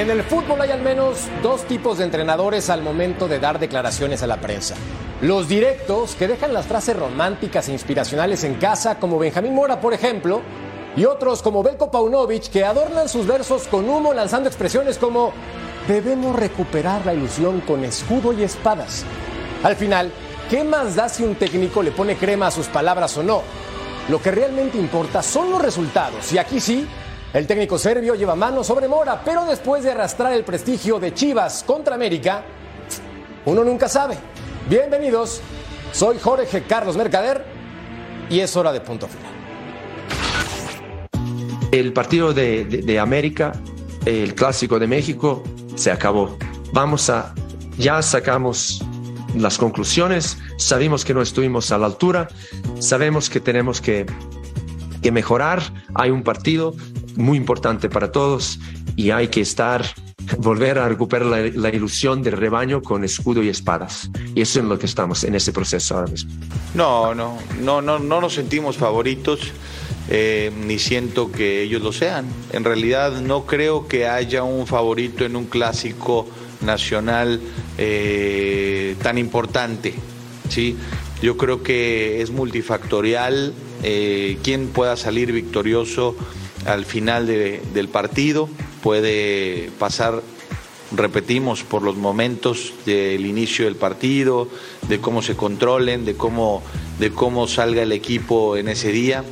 En el fútbol hay al menos dos tipos de entrenadores al momento de dar declaraciones a la prensa. Los directos, que dejan las frases románticas e inspiracionales en casa, como Benjamín Mora, por ejemplo, y otros como Belko Paunovic, que adornan sus versos con humo lanzando expresiones como debemos recuperar la ilusión con escudo y espadas. Al final, ¿qué más da si un técnico le pone crema a sus palabras o no? Lo que realmente importa son los resultados, y aquí sí, el técnico serbio lleva mano sobre Mora, pero después de arrastrar el prestigio de Chivas contra América, uno nunca sabe. Bienvenidos, soy Jorge Carlos Mercader y es hora de punto final. El partido de, América, el clásico de México, se acabó. Vamos a, ya sacamos las conclusiones, sabemos que no estuvimos a la altura, sabemos que tenemos que, que mejorar, hay un partido, muy importante para todos y hay que estar, volver a recuperar la, la, ilusión del rebaño con escudo y espadas. Y eso es lo que estamos en ese proceso ahora mismo. No, no, no, no, no nos sentimos favoritos. Eh, ni siento que ellos lo sean. En realidad no creo que haya un favorito en un clásico nacional eh, tan importante. ¿sí? Yo creo que es multifactorial eh, pueda salir victorioso al final de, del partido, puede pasar, repetimos, por los momentos del inicio del partido, de cómo se controlen, de cómo, de cómo salga el equipo en ese día.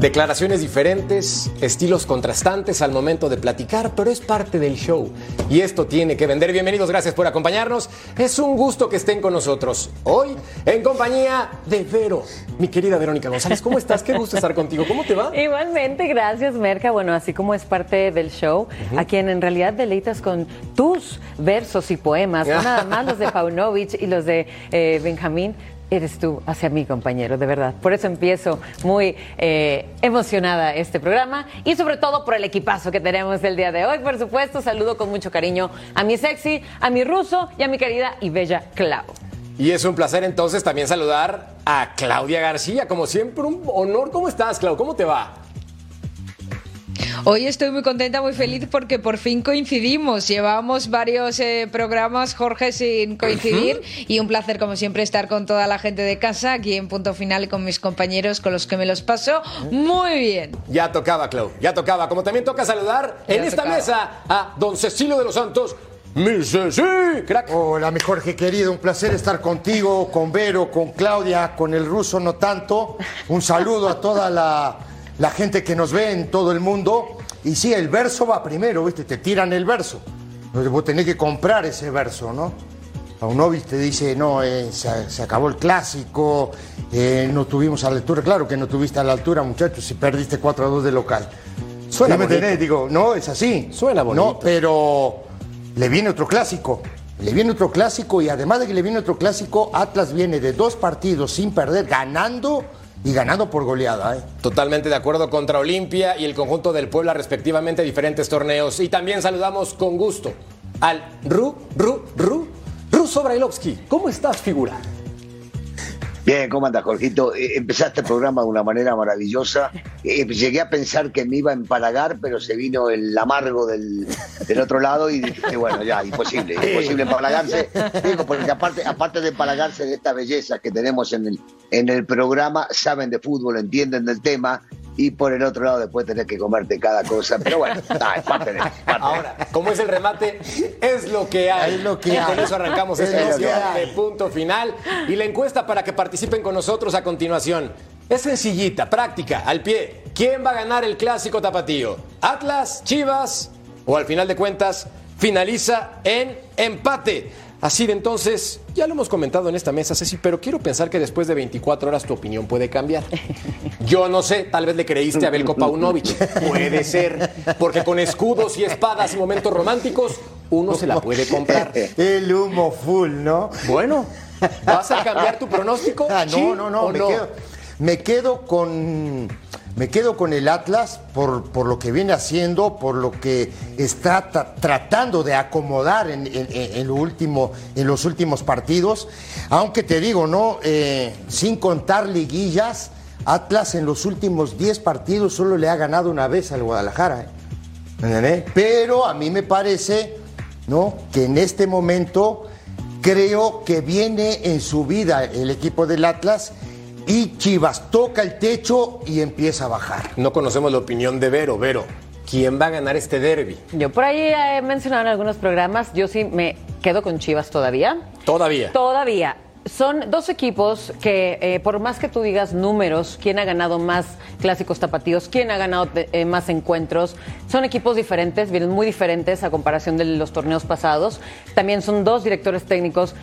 Declaraciones diferentes, estilos contrastantes al momento de platicar, pero es parte del show. Y esto tiene que vender. Bienvenidos, gracias por acompañarnos. Es un gusto que estén con nosotros. Hoy en compañía de Vero, mi querida Verónica González. ¿Cómo estás? Qué gusto estar contigo. ¿Cómo te va? Igualmente, gracias, Merca. Bueno, así como es parte del show, uh -huh. a quien en realidad deleitas con tus versos y poemas, no nada más los de Paunovic y los de eh, Benjamín, eres tú hacia mí, compañero, de verdad. Por eso empiezo muy eh, emocionada este programa y sobre todo por el equipazo que tenemos el día de hoy. Por supuesto, saludo con mucho cariño a mi sexy, a mi ruso y a mi querida y bella Clau. Y es un placer entonces también saludar a Claudia García, como siempre un honor. ¿Cómo estás, Clau? ¿Cómo te va? Hoy estoy muy contenta, muy feliz porque por fin coincidimos. Llevamos varios eh, programas, Jorge, sin coincidir uh -huh. y un placer, como siempre, estar con toda la gente de casa, aquí en Punto Final y con mis compañeros con los que me los paso muy bien. Ya tocaba, Clau, ya tocaba. Como también toca saludar ya en esta tocaba. mesa a don Cecilio de los Santos. Mi Ceci, crack. Hola, mi Jorge querido, un placer estar contigo, con Vero, con Claudia, con el ruso no tanto. Un saludo a toda la la gente que nos ve en todo el mundo. Y sí, el verso va primero, ¿viste? Te tiran el verso. Vos tenés que comprar ese verso, ¿no? Paunovic te dice, no, eh, se, se, acabó el clásico, eh, no tuvimos a la altura. Claro que no tuviste a la altura, muchachos, si perdiste 4 a 2 de local. Suena bonito. Tenés? Digo, no, es así. Suena bonito. No, pero le viene otro clásico. Le viene otro clásico y además de que le viene otro clásico, Atlas viene de dos partidos sin perder, ganando y ganando por goleada. ¿eh? Totalmente de acuerdo contra Olimpia y el conjunto del Puebla, respectivamente, diferentes torneos. Y también saludamos con gusto al Ru, Ru, Ru, Ruso Brailovsky. ¿Cómo estás, figura? Bien, ¿cómo andas, Jorgito? Eh, empezaste el programa de una manera maravillosa. Eh, llegué a pensar que me iba a empalagar, pero se vino el amargo del, del otro lado y dije, bueno, ya, imposible, imposible empalagarse. Digo, porque aparte, aparte de empalagarse de esta belleza que tenemos en el, en el programa, saben de fútbol, entienden del tema y por el otro lado después tenés que comerte cada cosa. Pero bueno, es parte de, Ahora, como es el remate, es lo que hay. Es lo que y hay. con eso arrancamos Es esta edición de punto final. Y la encuesta para que participen con nosotros a continuación. Es sencillita, práctica, al pie. ¿Quién va a ganar el clásico tapatío? ¿Atlas, Chivas? O al final de cuentas, finaliza en empate. Así de entonces, ya lo hemos comentado en esta mesa, Ceci, pero quiero pensar que después de 24 horas tu opinión puede cambiar. Yo no sé, tal vez le creíste a Belko Paunovic. Puede ser, porque con escudos y espadas y momentos románticos, uno se la puede comprar. El humo full, ¿no? Bueno, ¿vas a cambiar tu pronóstico? Ah, ¿Sí no, no, no, me, Quedo, me quedo con me quedo con el Atlas por, por lo que viene haciendo, por lo que está tra- tratando de acomodar en, lo último, en los últimos partidos. Aunque te digo, ¿no? Eh, sin contar liguillas, Atlas en los últimos 10 partidos solo le ha ganado una vez al Guadalajara. ¿eh? Pero a mí me parece, ¿no? Que en este momento creo que viene en su vida el equipo del Atlas y Chivas toca el techo y empieza a bajar. No conocemos la opinión de Vero. Vero, ¿quién va a ganar este derby? Yo por ahí he mencionado en algunos programas, yo sí me quedo con Chivas todavía. Todavía. Todavía. Son dos equipos que, eh, por más que tú digas números, quién ha ganado más clásicos tapatíos, quién ha ganado eh, más encuentros, son equipos diferentes, vienen muy diferentes a comparación de los torneos pasados. También son dos directores técnicos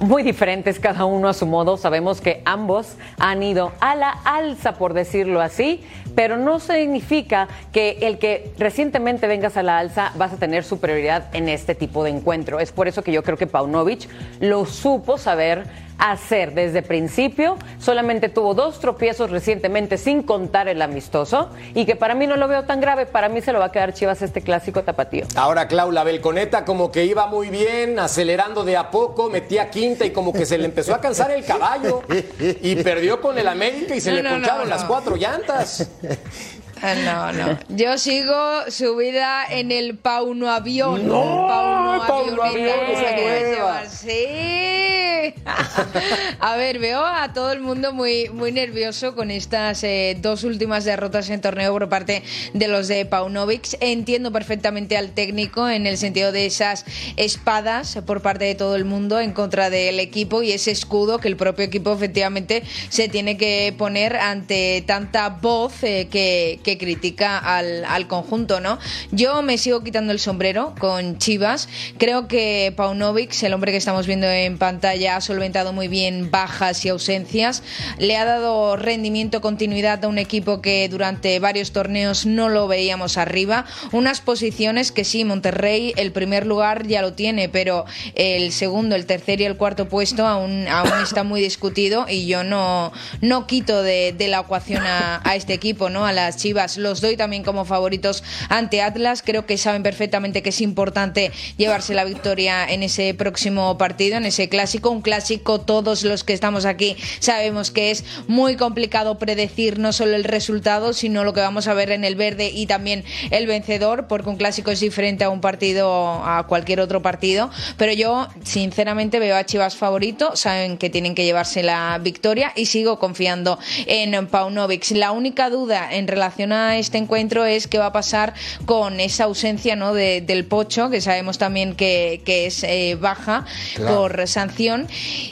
muy diferentes, cada uno a su modo. Sabemos que ambos han ido a la alza, por decirlo así, pero no significa que el que recientemente vengas a la alza vas a tener superioridad en este tipo de encuentro. Es por eso que yo creo que Paunovic lo supo saber hacer desde principio. Solamente tuvo dos tropiezos recientemente, sin contar el amistoso, y que para mí no lo veo tan grave. Para mí se lo va a quedar Chivas este clásico tapatío. Ahora, Clau, la Belconeta como que iba muy bien, acelerando de a poco, metía quinta y como que se le empezó a cansar el caballo y perdió con el América y se No, le no, poncharon no, las cuatro llantas. Ah, No, no. Yo sigo subida en el Pauno Avión. No, Pauno Pauno Avión, llevar. Sí. A ver, veo a todo el mundo muy, muy nervioso con estas eh, dos últimas derrotas en torneo por parte de los de Paunovic. Entiendo perfectamente al técnico en el sentido de esas espadas por parte de todo el mundo en contra del equipo y ese escudo que el propio equipo efectivamente se tiene que poner ante tanta voz eh, que, que critica al, al conjunto, ¿no? Yo me sigo quitando el sombrero con Chivas. Creo que Paunovic, el hombre que estamos viendo en pantalla, ha solventado muy bien bajas y ausencias. Le ha dado rendimiento, continuidad a un equipo que durante varios torneos no lo veíamos arriba. Unas posiciones que sí, Monterrey, el primer lugar ya lo tiene, pero el segundo, el tercer y el cuarto puesto aún, aún está muy discutido y yo no, no quito de, de la ecuación a, a este equipo, ¿no? A las Chivas. Los doy también como favoritos ante Atlas. Creo que saben perfectamente que es importante llevarse la victoria en ese próximo partido, en ese clásico. Un clásico, todos los que estamos aquí sabemos que es muy complicado predecir no solo el resultado, sino lo que vamos a ver en el verde y también el vencedor, porque un clásico es diferente a un partido, a cualquier otro partido. Pero yo, sinceramente, veo a Chivas favorito, saben que tienen que llevarse la victoria y sigo confiando en Paunovic. La única duda en relación este encuentro es qué va a pasar con esa ausencia ¿no? de- del Pocho, que sabemos también que, que es eh, baja Claro. por sanción.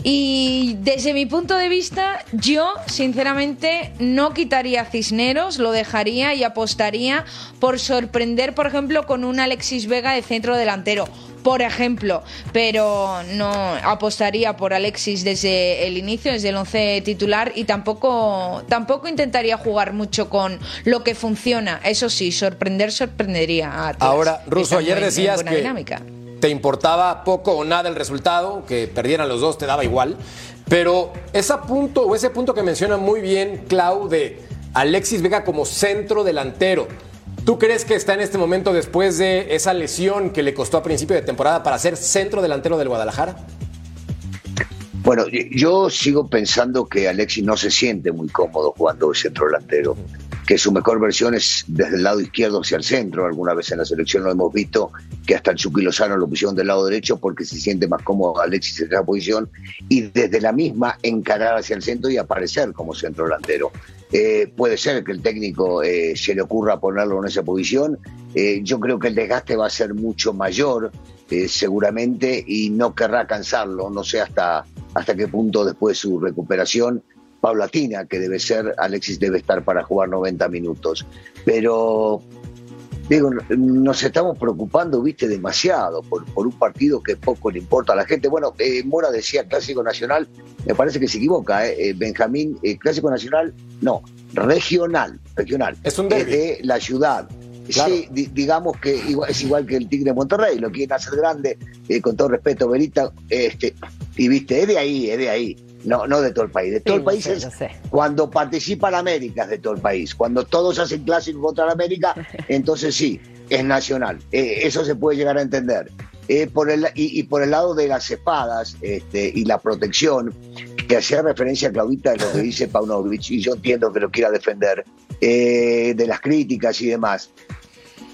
Y desde mi punto de vista, yo sinceramente no quitaría a Cisneros, lo dejaría y apostaría por sorprender, por ejemplo, con un Alexis Vega de centro delantero. Por ejemplo, pero no apostaría por Alexis desde el inicio, desde el once titular y tampoco tampoco intentaría jugar mucho con lo que funciona. Eso sí, sorprender sorprendería a Atlas. Ahora, Russo, ayer decías que dinámica. te importaba poco o nada el resultado, que perdieran los dos te daba igual, pero ese punto o ese punto que menciona muy bien Clau de Alexis Vega como centro delantero. ¿Tú crees que está en este momento después de esa lesión que le costó a principio de temporada para ser centro delantero del Guadalajara? Bueno, yo sigo pensando que Alexis no se siente muy cómodo jugando de centro delantero, que su mejor versión es desde el lado izquierdo hacia el centro. Alguna vez en la selección lo hemos visto que hasta el Chucky Lozano lo pusieron del lado derecho porque se siente más cómodo Alexis en esa posición y desde la misma encarar hacia el centro y aparecer como centro delantero. Eh, puede ser que el técnico eh, se le ocurra ponerlo en esa posición. Eh, yo creo que el desgaste va a ser mucho mayor, seguramente, y no querrá cansarlo. No sé hasta, hasta qué punto después de su recuperación paulatina, que debe ser, Alexis debe estar para jugar 90 minutos. Pero digo, nos estamos preocupando, viste, demasiado por, por un partido que poco le importa a la gente. Bueno, eh, Mora decía Clásico Nacional, me parece que se equivoca, eh, eh Benjamín, eh, Clásico Nacional, no, regional, regional. Es un de la ciudad. Sí, digamos que es igual que el Tigre de Monterrey, lo quieren hacer grande, con todo respeto, Verita, este, y viste, es de ahí, es de ahí no, no de todo el país. De todo el país es cuando participa la América, es de todo el país. Cuando todos hacen clásico contra la América, entonces sí, es nacional. Eh, eso se puede llegar a entender. Eh, por el, y, por el lado de las espadas este, y la protección, que hacía referencia a Claudita de lo que dice Paunovic, y yo entiendo que lo quiera defender, eh, de las críticas y demás.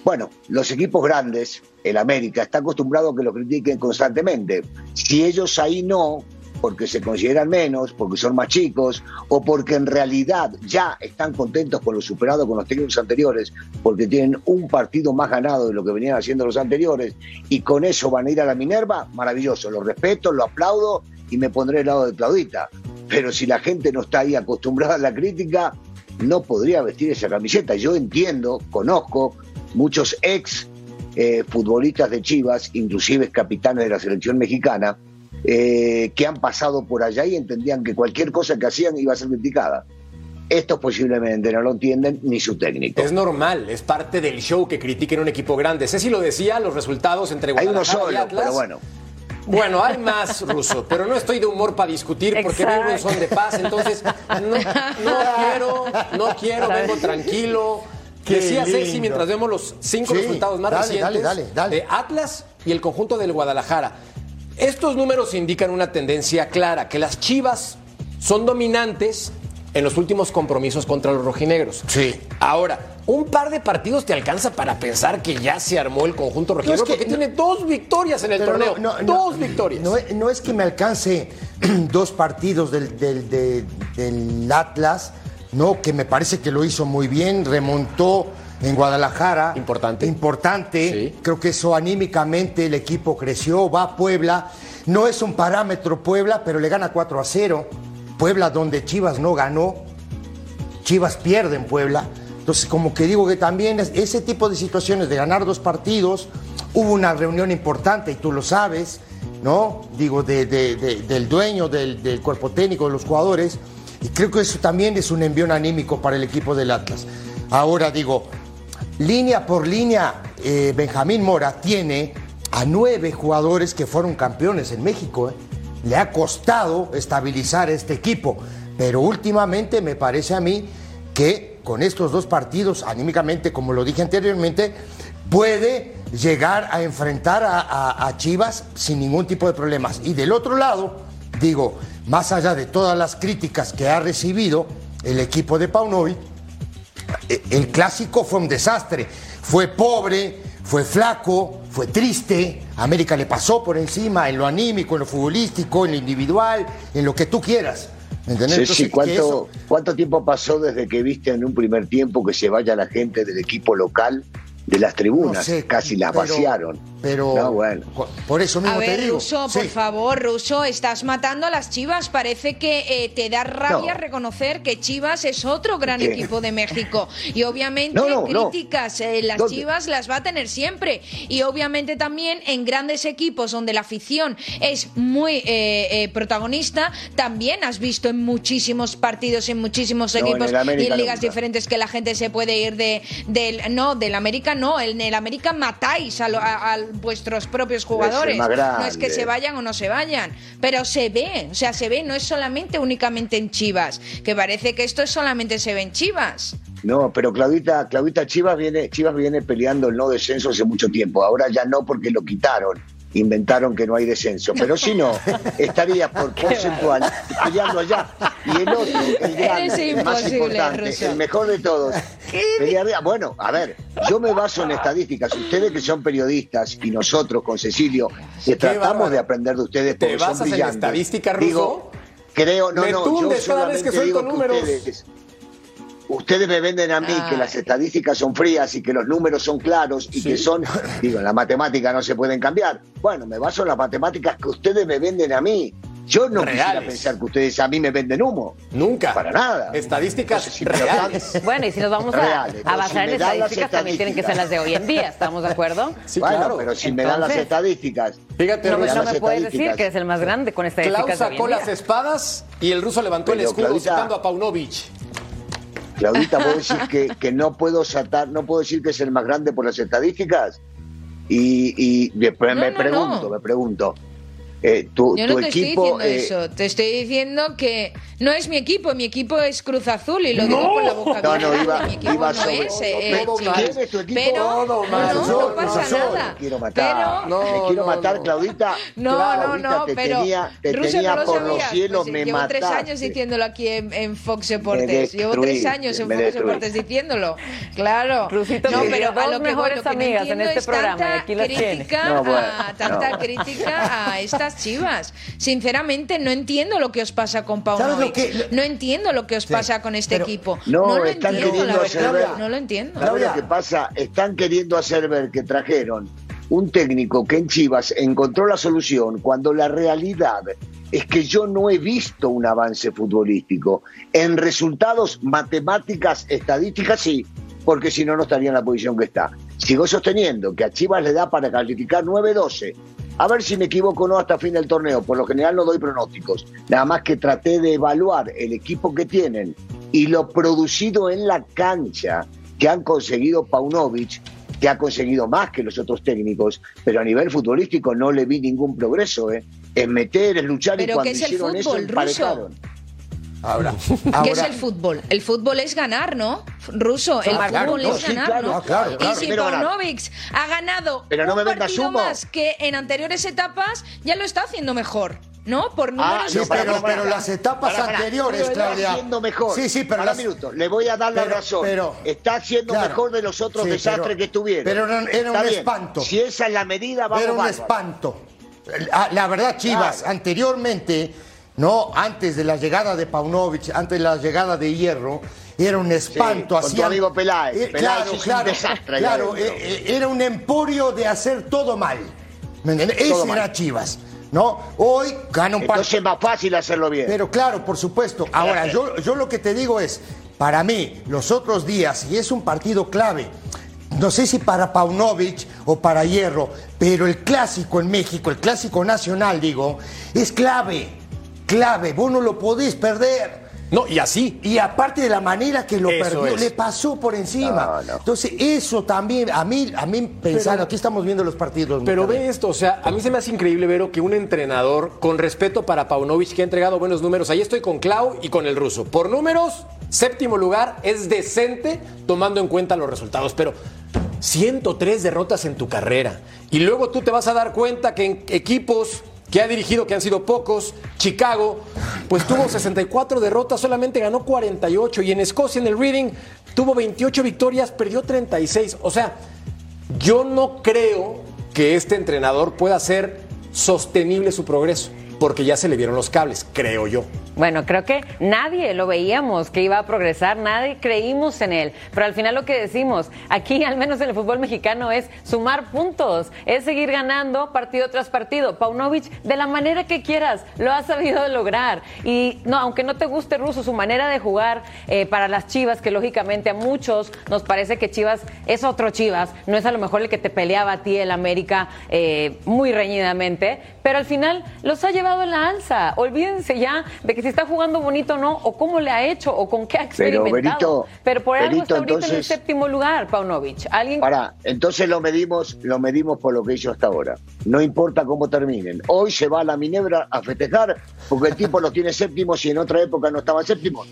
Bueno, los equipos grandes, el América, está acostumbrado a que lo critiquen constantemente. Si ellos ahí no, porque se consideran menos, porque son más chicos, o porque en realidad ya están contentos con lo superado con los técnicos anteriores, porque tienen un partido más ganado de lo que venían haciendo los anteriores, y con eso van a ir a la Minerva, maravilloso, lo respeto, lo aplaudo y me pondré al lado de Claudita. Pero si la gente no está ahí acostumbrada a la crítica, no podría vestir esa camiseta. Yo entiendo, conozco muchos ex eh, futbolistas de Chivas, inclusive capitanes de la selección mexicana, eh, que han pasado por allá y entendían que cualquier cosa que hacían iba a ser criticada. Estos posiblemente no lo entienden ni su técnico. Es normal, es parte del show que critiquen un equipo grande. Ceci lo decía, los resultados entre Guadalajara hay uno solo, Pero bueno. Bueno, hay más, Ruso, pero no estoy de humor para discutir porque vengo en son de paz, entonces no, quiero, no quiero, vengo tranquilo. Qué Decía Ceci mientras vemos los cinco resultados más recientes de Atlas y el conjunto del Guadalajara. Estos números indican una tendencia clara, que las Chivas son dominantes en los últimos compromisos contra los rojinegros. Sí. Ahora, un par de partidos te alcanza para pensar que ya se armó el conjunto rojinegro, porque tiene dos victorias en el torneo. dos victorias. No, es que me alcance dos partidos del, del Atlas, no, que me parece que lo hizo muy bien, remontó en Guadalajara. Importante. Importante. Creo que eso anímicamente el equipo creció, va a Puebla. No es un parámetro Puebla, pero le gana 4 a 0. Puebla donde Chivas no ganó. Chivas pierde en Puebla. Entonces, como que digo que también ese tipo de situaciones de ganar dos partidos, hubo una reunión importante y tú lo sabes, ¿no? Digo, del dueño, del, del cuerpo técnico, de los jugadores. Y creo que eso también es un envío anímico para el equipo del Atlas. Ahora digo, Línea por línea, eh, Benjamín Mora tiene a nueve jugadores que fueron campeones en México. Eh. Le ha costado estabilizar este equipo, pero últimamente me parece a mí que con estos dos partidos, anímicamente, como lo dije anteriormente, puede llegar a enfrentar a, a Chivas sin ningún tipo de problemas. Y del otro lado, digo, más allá de todas las críticas que ha recibido el equipo de Paunovic, el clásico fue un desastre. Fue pobre, fue flaco, fue triste. América le pasó por encima en lo anímico, en lo futbolístico, en lo individual, en lo que tú quieras. ¿Entendés? Sí, ¿cuánto, ¿cuánto tiempo pasó desde que viste en un primer tiempo que se vaya la gente del equipo local de las tribunas, casi las vaciaron. Pero bueno. por eso mismo a ver, te digo. Ruso, por favor, Ruso, estás matando a las Chivas. Parece que eh, te da rabia reconocer que Chivas es otro gran equipo de México. Y obviamente críticas, eh, las Chivas las va a tener siempre. Y obviamente también en grandes equipos donde la afición es muy eh, protagonista, también has visto en muchísimos partidos, en muchísimos equipos y en ligas diferentes que la gente se puede ir de, del, no, del América no, en el América matáis a, vuestros propios jugadores. No es que se vayan o no se vayan, pero se ve, o sea, se ve, no es solamente únicamente en Chivas, que parece que esto solamente se ve en Chivas. No, pero Claudita, Claudita Chivas viene, Chivas viene peleando el no descenso hace mucho tiempo. Ahora ya no porque lo quitaron inventaron que no hay descenso. Pero si no, estaría por porcentual peleando allá. Y el otro, el grande, el más importante, el mejor de todos, Bueno, a ver, yo me baso en estadísticas. Ustedes que son periodistas y nosotros con Cecilio, que tratamos de aprender de ustedes porque ¿Te basas en estadística, Ruso? creo, no, no, yo cada vez que suelto números. ustedes me venden a mí que Ay. las estadísticas son frías y que los números son claros y que son, digo, la matemática no se pueden cambiar. Bueno, me baso en las matemáticas que ustedes me venden a mí. Yo no quisiera Reales. pensar que ustedes a mí me venden humo. Nunca. Para nada. Estadísticas si reales. Bueno, y si nos vamos a, Reales. a basar si en las estadísticas, también tienen que ser las de hoy en día, ¿estamos de acuerdo? Sí, bueno, claro. pero si me dan las estadísticas. Fíjate, No, no las me puedes decir estadísticas. que es el más grande con estadísticas de hoy sacó las espadas y el ruso levantó el escudo Claudita- sacando a Paunovic. Claudita, ¿puedo decir que, que no puedo saltar, no puedo decir que es el más grande por las estadísticas? Y, y me, me no, pregunto, no. me pregunto. Eh, tu, Yo tu no te equipo. estoy eh, diciendo eso, te estoy diciendo que no es mi equipo, mi equipo es Cruz Azul y lo digo con la boca No, no, abierta, iba- mi equipo iba no sobre- es eh, no, eh. ¿Quién es tu equipo? Pero no, no Azul, pasa nada. Te quiero matar. Pero No, te quiero no, matar, no. Claudita. No, Claudita, no, no, te pero tenía, te Rusia tenía no lo por los sabías. cielos, Pues, me llevo tres mataste. años diciéndolo aquí en, en Fox Me Deportes. Llevo tres años en me Fox. Deportes diciéndolo. Claro. Rusito no, pero a lo que voy, mejores lo que no amigas en entiendo este es programa, aquí las tiene. crítica, No, bueno, a, tanta no. crítica a estas chivas. Sinceramente, no entiendo lo que os pasa con ¿Sabes lo Paunovic. que- No entiendo lo que os pasa con este pero- equipo. No, No, lo están entiendo, queriendo la hacer ver- No lo entiendo. ¿Sabes Claudia. lo que pasa? Están queriendo hacer ver que trajeron un técnico que en Chivas encontró la solución cuando la realidad es que yo no he visto un avance futbolístico. En resultados, matemáticas, estadísticas, sí, porque si no, no estaría en la posición que está. Sigo sosteniendo que a Chivas le da para calificar 9-12. A ver si me equivoco o no hasta fin del torneo. Por lo general no doy pronósticos. Nada más que traté de evaluar el equipo que tienen y lo producido en la cancha que han conseguido Paunovic, que ha conseguido más que los otros técnicos, pero a nivel futbolístico no le vi ningún progreso. ¿eh? Es meter, es luchar y cuando ¿qué es el hicieron eso emparejaron. Ahora, ¿Qué ahora es el fútbol? El fútbol es ganar, ¿no? Ruso, el Ah, claro, fútbol no, es sí, ganar, claro, ¿no? ah, claro, y claro. si. Paunovic ha ganado Pero no un me partido más que en anteriores etapas, ya lo está haciendo mejor, ¿no? Por números Ah, Sí, no, para, pero, para, para. pero las etapas Para, para. anteriores, Pero está Claudia. haciendo mejor. Sí, sí, pero las- un minuto, le voy a dar la pero- razón. pero- está haciendo claro. mejor de los otros Sí, desastres pero- que tuvieron. pero era- era un bien. espanto. Si esa es la medida, vamos Era un bárbaro. espanto. La, la verdad, Chivas, Claro. anteriormente, no, antes de la llegada de Paunovic, antes de la llegada de Hierro, era un espanto. con tu hacían- amigo Peláez. Eh, Peláez claro, claro, desastre claro, eh, eh, era un emporio de hacer todo mal. ¿Me entiendes? Ese mal. era Chivas. ¿No? Hoy gana un Entonces partido. es más fácil hacerlo bien. Pero claro, por supuesto. Ahora, yo, yo lo que te digo es, para mí, los otros días, y es un partido clave, no sé si para Paunovic o para Hierro, pero el clásico en México, el clásico nacional, digo, es clave, clave, vos no lo podés perder. No, y así. Y aparte de la manera que lo Eso perdió, es. le pasó por encima. No, no. Entonces, eso también, a mí, a mí pensando, Pero- aquí estamos viendo los partidos. Pero ve esto, o sea, a mí se me hace increíble, Vero, que un entrenador, con respeto para Paunovic, que ha entregado buenos números, ahí estoy con Clau y con el ruso. Por números, séptimo lugar, es decente tomando en cuenta los resultados, pero 103 derrotas en tu carrera. Y luego tú te vas a dar cuenta que en equipos que ha dirigido, que han sido pocos, Chicago, pues tuvo 64 derrotas, solamente ganó 48. Y en Escocia, en el Reading, tuvo 28 victorias, perdió 36. O sea, yo no creo que este entrenador pueda hacer sostenible su progreso, porque ya se le vieron los cables, creo yo. Bueno, creo que nadie lo veíamos que iba a progresar, nadie creímos en él. Pero al final lo que decimos, aquí al menos en el fútbol mexicano, es sumar puntos, es seguir ganando partido tras partido. Paunovic, de la manera que quieras, lo ha sabido lograr. Y no, aunque no te guste Ruso, su manera de jugar eh, para las Chivas, que lógicamente a muchos nos parece que Chivas es otro Chivas, no es a lo mejor el que te peleaba a ti el América eh, muy reñidamente, pero al final los ha llevado en la alza. Olvídense ya de que si está jugando bonito o no, o cómo le ha hecho, o con qué ha Pero, experimentado. Pero, por algo está ahorita en el séptimo lugar, Paunovic. Alguien Para, entonces lo medimos, lo medimos por lo que hizo hasta ahora. No importa cómo terminen. Hoy se va a la Minebra a festejar porque el tipo lo tiene séptimos y en otra época no estaba séptimo.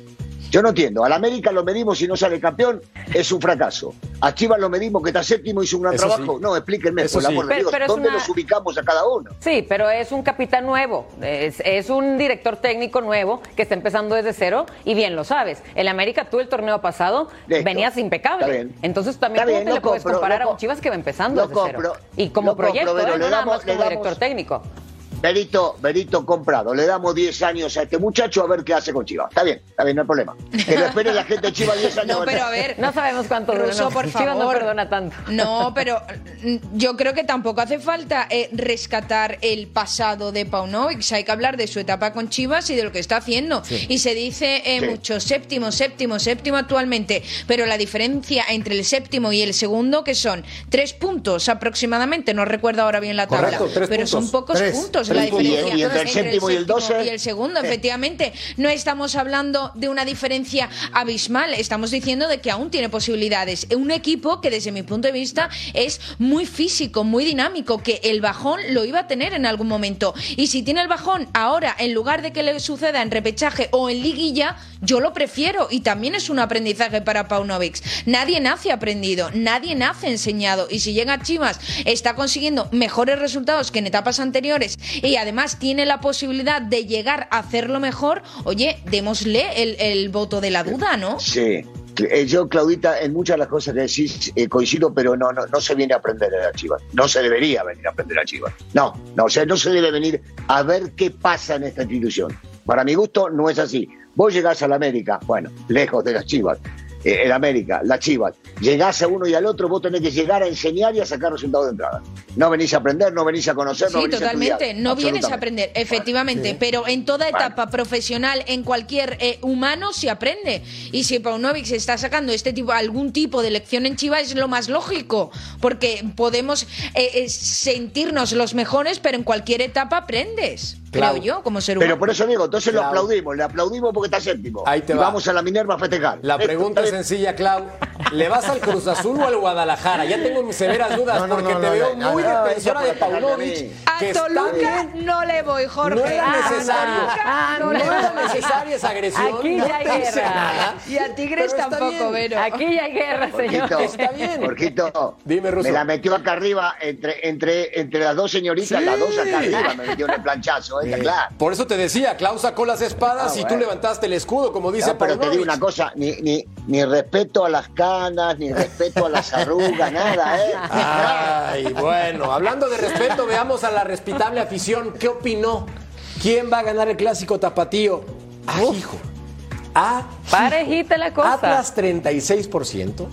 Yo no entiendo. Al América lo medimos y no sale campeón, es un fracaso. A Chivas lo medimos que está séptimo y hizo un gran Eso trabajo. sí. No, explíquenme, Eso por sí. amor de Pero- Dios. pero es ¿Dónde una- los ubicamos a cada uno? Sí, pero es un capitán nuevo, es, es un director técnico nuevo que está empezando desde cero y bien lo sabes. El América, tú el torneo pasado Listo. venías impecable. Está bien. Entonces también Está ¿cómo bien, te lo le puedes comparar lo a un Chivas que va empezando desde compro, cero? Y como lo compro, proyecto, pero ¿eh? le no nada damos- más le como damos- director técnico. Berito, Berito comprado. Le damos 10 años a este muchacho a ver qué hace con Chivas. Está bien, está bien, no hay problema. Que lo espere la gente de Chivas 10 años. No, pero a ver. No sabemos cuánto dura, Russo, no. por Chivas no perdona tanto. No, pero mm, yo creo que tampoco hace falta eh, rescatar el pasado de Paunovic. Hay que hablar de su etapa con Chivas y de lo que está haciendo. Y se dice eh, Sí. mucho séptimo, séptimo, séptimo actualmente. Pero la diferencia entre el séptimo y el segundo, que son tres puntos aproximadamente, no recuerdo ahora bien la tabla, Correcto, tres pero son puntos. pocos Tres, puntos puntos. diferencia. Y entre el séptimo y el doce. y el segundo, efectivamente. No estamos hablando de una diferencia abismal, estamos diciendo de que aún tiene posibilidades. Un equipo que desde mi punto de vista es muy físico, muy dinámico, que el bajón lo iba a tener en algún momento. Y si tiene el bajón ahora, en lugar de que le suceda en repechaje o en liguilla, yo lo prefiero. Y también es un aprendizaje para Paunovic. Nadie nace aprendido, nadie nace enseñado. Y si llega a Chivas, está consiguiendo mejores resultados que en etapas anteriores y además tiene la posibilidad de llegar a hacerlo mejor, oye, démosle el, el voto de la duda, ¿no? Sí. Eh, Yo, Claudita, en muchas de las cosas que decís eh, coincido, pero no, no, no se viene a aprender a Chivas. No se debería venir a aprender a Chivas. No, no, o sea, no se debe venir a ver qué pasa en esta institución. Para mi gusto, no es así. Vos llegás a la América, bueno, lejos de las Chivas. Eh, el América, la Chivas, llegás a uno y al otro, vos tenés que llegar a enseñar y a sacar resultados de entrada. No venís a aprender, no venís a conocer, no Sí, venís a totalmente. estudiar. no vienes a aprender, efectivamente. Pero en toda Bueno. etapa profesional, en cualquier eh, humano, se aprende. Y si Paunovic se está sacando este tipo, algún tipo de lección en Chivas, es lo más lógico. Porque podemos eh, eh, sentirnos los mejores, pero en cualquier etapa aprendes. Claro. Creo yo, como ser humano. Pero por eso digo, entonces lo Claro. aplaudimos, le aplaudimos porque está séptimo. Ahí te y va. vamos a la Minerva a festejar. La Esto pregunta es sencilla, Clau. ¿Le vas al Cruz Azul o al Guadalajara? Ya tengo mis severas dudas No, no, porque no, te no, veo no, muy no, defensora de Paunovic. A Toluca no le voy, Jorge. No era necesario. Ah, no era era necesaria esa agresión. Aquí ya hay guerra. nada. Y a Tigres Pero tampoco. Vero. Aquí ya hay guerra, señor. Jorgito, Está bien. Dime, Ruso. me la metió acá arriba entre, entre, entre las dos señoritas, Sí. las dos acá arriba, me metió en el planchazo, ¿eh? Claro. Por eso te decía, Clau sacó las espadas Ah, y tú levantaste el escudo, como dice No, pero te digo una cosa, ni, ni, ni respeto a las canas, ni respeto a las arrugas, nada, ¿eh? Ay, bueno, hablando de respeto, veamos a la respetable afición. ¿Qué opinó? ¿Quién va a ganar el clásico tapatío? Ah, hijo. Ah, Parejita la cosa. Atlas 36%,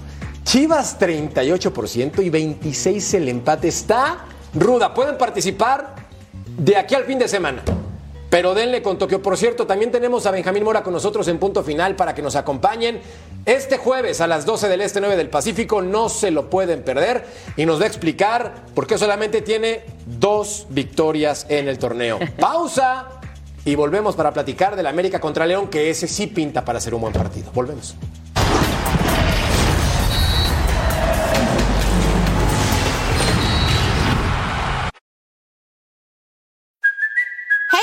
Chivas 38% y 26 el empate. Está ruda. Pueden participar de aquí al fin de semana. Pero denle con Tokio. Por cierto, también tenemos a Benjamín Mora con nosotros en punto final para que nos acompañen este jueves a las 12 del Este, 9 del Pacífico. No se lo pueden perder y nos va a explicar por qué solamente tiene dos victorias en el torneo. Pausa y volvemos para platicar del América contra León, que ese sí pinta para ser un buen partido. Volvemos.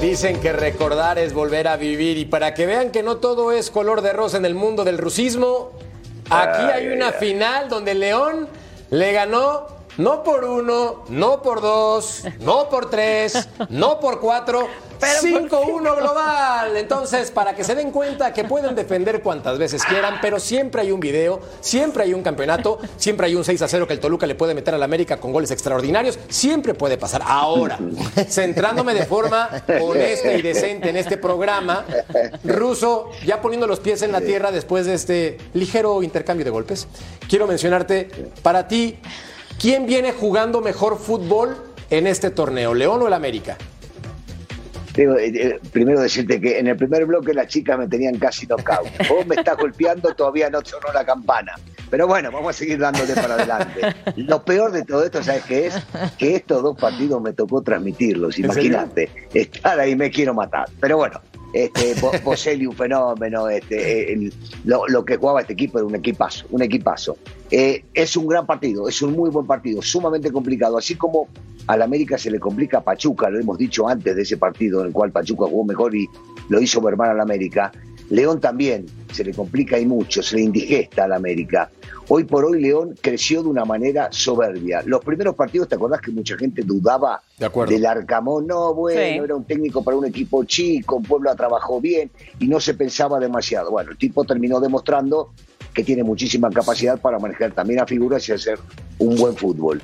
Dicen que recordar es volver a vivir. Y para que vean que no todo es color de rosa en el mundo del rusismo, aquí hay una final donde León le ganó no por uno, no por dos, no por tres, no por cuatro, 5-1 global. Entonces, para que se den cuenta que pueden defender cuantas veces quieran, pero siempre hay un video, siempre hay un campeonato, siempre hay un 6-0 que el Toluca le puede meter al América con goles extraordinarios, siempre puede pasar. Ahora, centrándome de forma honesta y decente en este programa, Ruso, ya poniendo los pies en la tierra después de este ligero intercambio de golpes, quiero mencionarte, para ti, ¿quién viene jugando mejor fútbol en este torneo, León o el América? Digo, eh, eh, primero decirte que en el primer bloque las chicas me tenían casi knockout. Vos me estás golpeando, todavía no sonó la campana. Pero bueno, vamos a seguir dándote para adelante. Lo peor de todo esto, ¿sabes qué es? Que estos dos partidos me tocó transmitirlos. Imagínate, estar ahí me quiero matar. Pero bueno, Este, Bo- Boselli un fenómeno, este, el- lo, lo que jugaba este equipo era un equipazo, un equipazo. Eh, es un gran partido, es un muy buen partido, sumamente complicado, así como al América se le complica a Pachuca, lo hemos dicho antes de ese partido en el cual Pachuca jugó mejor y lo hizo mermar al América. León también se le complica y mucho, se le indigesta al América. Hoy por hoy León creció de una manera soberbia. Los primeros partidos, ¿te acordás que mucha gente dudaba De acuerdo. del Arcamón? No, bueno, Sí. era un técnico para un equipo chico, Puebla trabajó bien y no se pensaba demasiado. Bueno, el tipo terminó demostrando que tiene muchísima capacidad para manejar también a figuras y hacer un buen fútbol.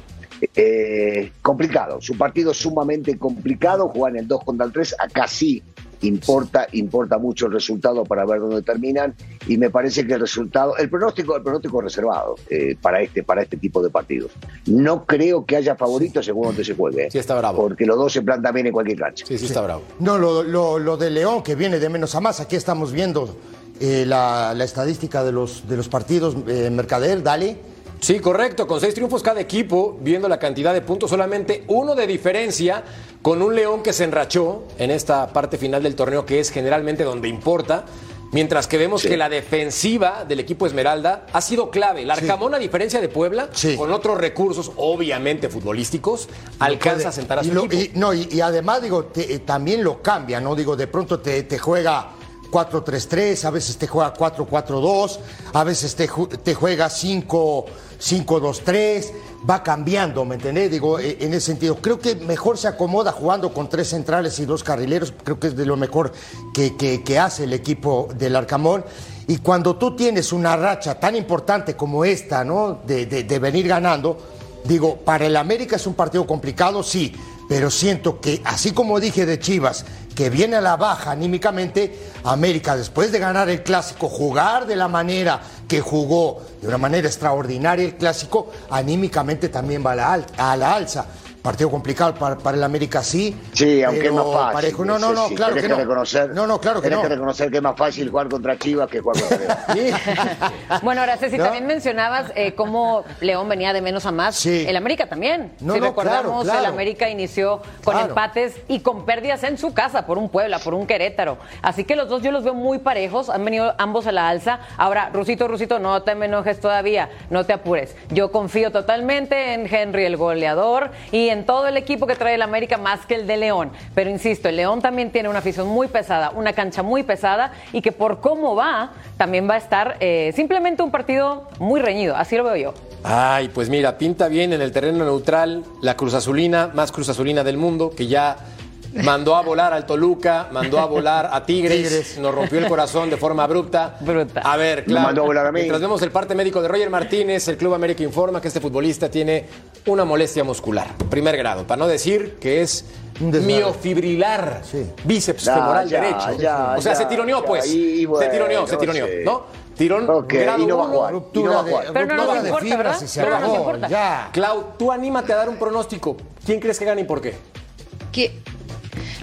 Eh, complicado, su partido es sumamente complicado, jugar en el 2 contra el 3, acá sí importa, importa mucho el resultado para ver dónde terminan y me parece que el resultado, el pronóstico, el pronóstico reservado eh, para este, para este tipo de partidos. No creo que haya favoritos según donde se juegue, Sí, está bravo. porque los dos se plantan bien en cualquier cancha. Sí, sí, está bravo. No, lo, lo- lo de León, que viene de menos a más. Aquí estamos viendo eh, la, la estadística de los, de los partidos. eh, Mercader, dale. Sí, correcto, con seis triunfos cada equipo, viendo la cantidad de puntos, solamente uno de diferencia con un León que se enrachó en esta parte final del torneo, que es generalmente donde importa. Mientras que vemos Sí. que la defensiva del equipo Esmeralda ha sido clave. El Arcamón, a diferencia de Puebla, Sí. con otros recursos, obviamente futbolísticos, alcanza a sentar a su y lo- equipo. y- no, y, y además, digo, te- eh, también lo cambia, ¿no? Digo, de pronto te, te juega 4-3-3, a veces te juega 4-4-2, a veces te, te juega 5 5-2-3, va cambiando, ¿me entendés? Digo, eh, en ese sentido, creo que mejor se acomoda jugando con tres centrales y dos carrileros, creo que es de lo mejor que, que- que hace el equipo del Arcamón. Y cuando tú tienes una racha tan importante como esta, ¿no? De, de- de venir ganando, digo, para el América es un partido complicado, sí, pero siento que, así como dije de Chivas, que viene a la baja anímicamente, América, después de ganar el clásico, jugar de la manera que jugó, de una manera extraordinaria el clásico, anímicamente también va a la, a la alza. Partido complicado para, para el América, sí. Sí, aunque es más fácil. parejo- No, no, no, sí, claro que no. reconocer, no, no, claro que no. que reconocer que es más fácil jugar contra Chivas que jugar contra León. Sí. Bueno, ahora Ceci, ¿No? también mencionabas eh, cómo León venía de menos a más. Sí. El América también. No, si no, recordamos, claro, claro. el América inició con Claro. empates y con pérdidas en su casa por un Puebla, por un Querétaro. Así que los dos yo los veo muy parejos, han venido ambos a la alza. Ahora, Rusito, Rusito, no te me enojes todavía, no te apures. Yo confío totalmente en Henry, el goleador, y en todo el equipo que trae el América más que el de León. Pero insisto, el León también tiene una afición muy pesada, una cancha muy pesada y que por cómo va, también va a estar eh, simplemente un partido muy reñido. Así lo veo yo. Ay, pues mira, pinta bien en el terreno neutral la Cruz Azulina, más Cruz Azulina del mundo, que ya mandó a volar al Toluca, mandó a volar a Tigres, Tigres. nos rompió el corazón de forma abrupta. Bruta. A ver, claro. mandó a volar a mí. Mientras vemos el parte médico de Roger Martínez, el Club América informa que este futbolista tiene una molestia muscular, primer grado, para no decir que es miofibrilar, Sí. bíceps Ya, femoral ya, derecho. ya, o sea, ya, se tironeó, ya, pues. y- se tironeó, se tironeó. ¿no? Tirón Ok, grado y no va a jugar. Ruptura no va a de. Pero no se Pero no nos acabó, importa. ya. Clau, tú anímate a dar un pronóstico. ¿Quién crees que gane y por qué? ¿Qué-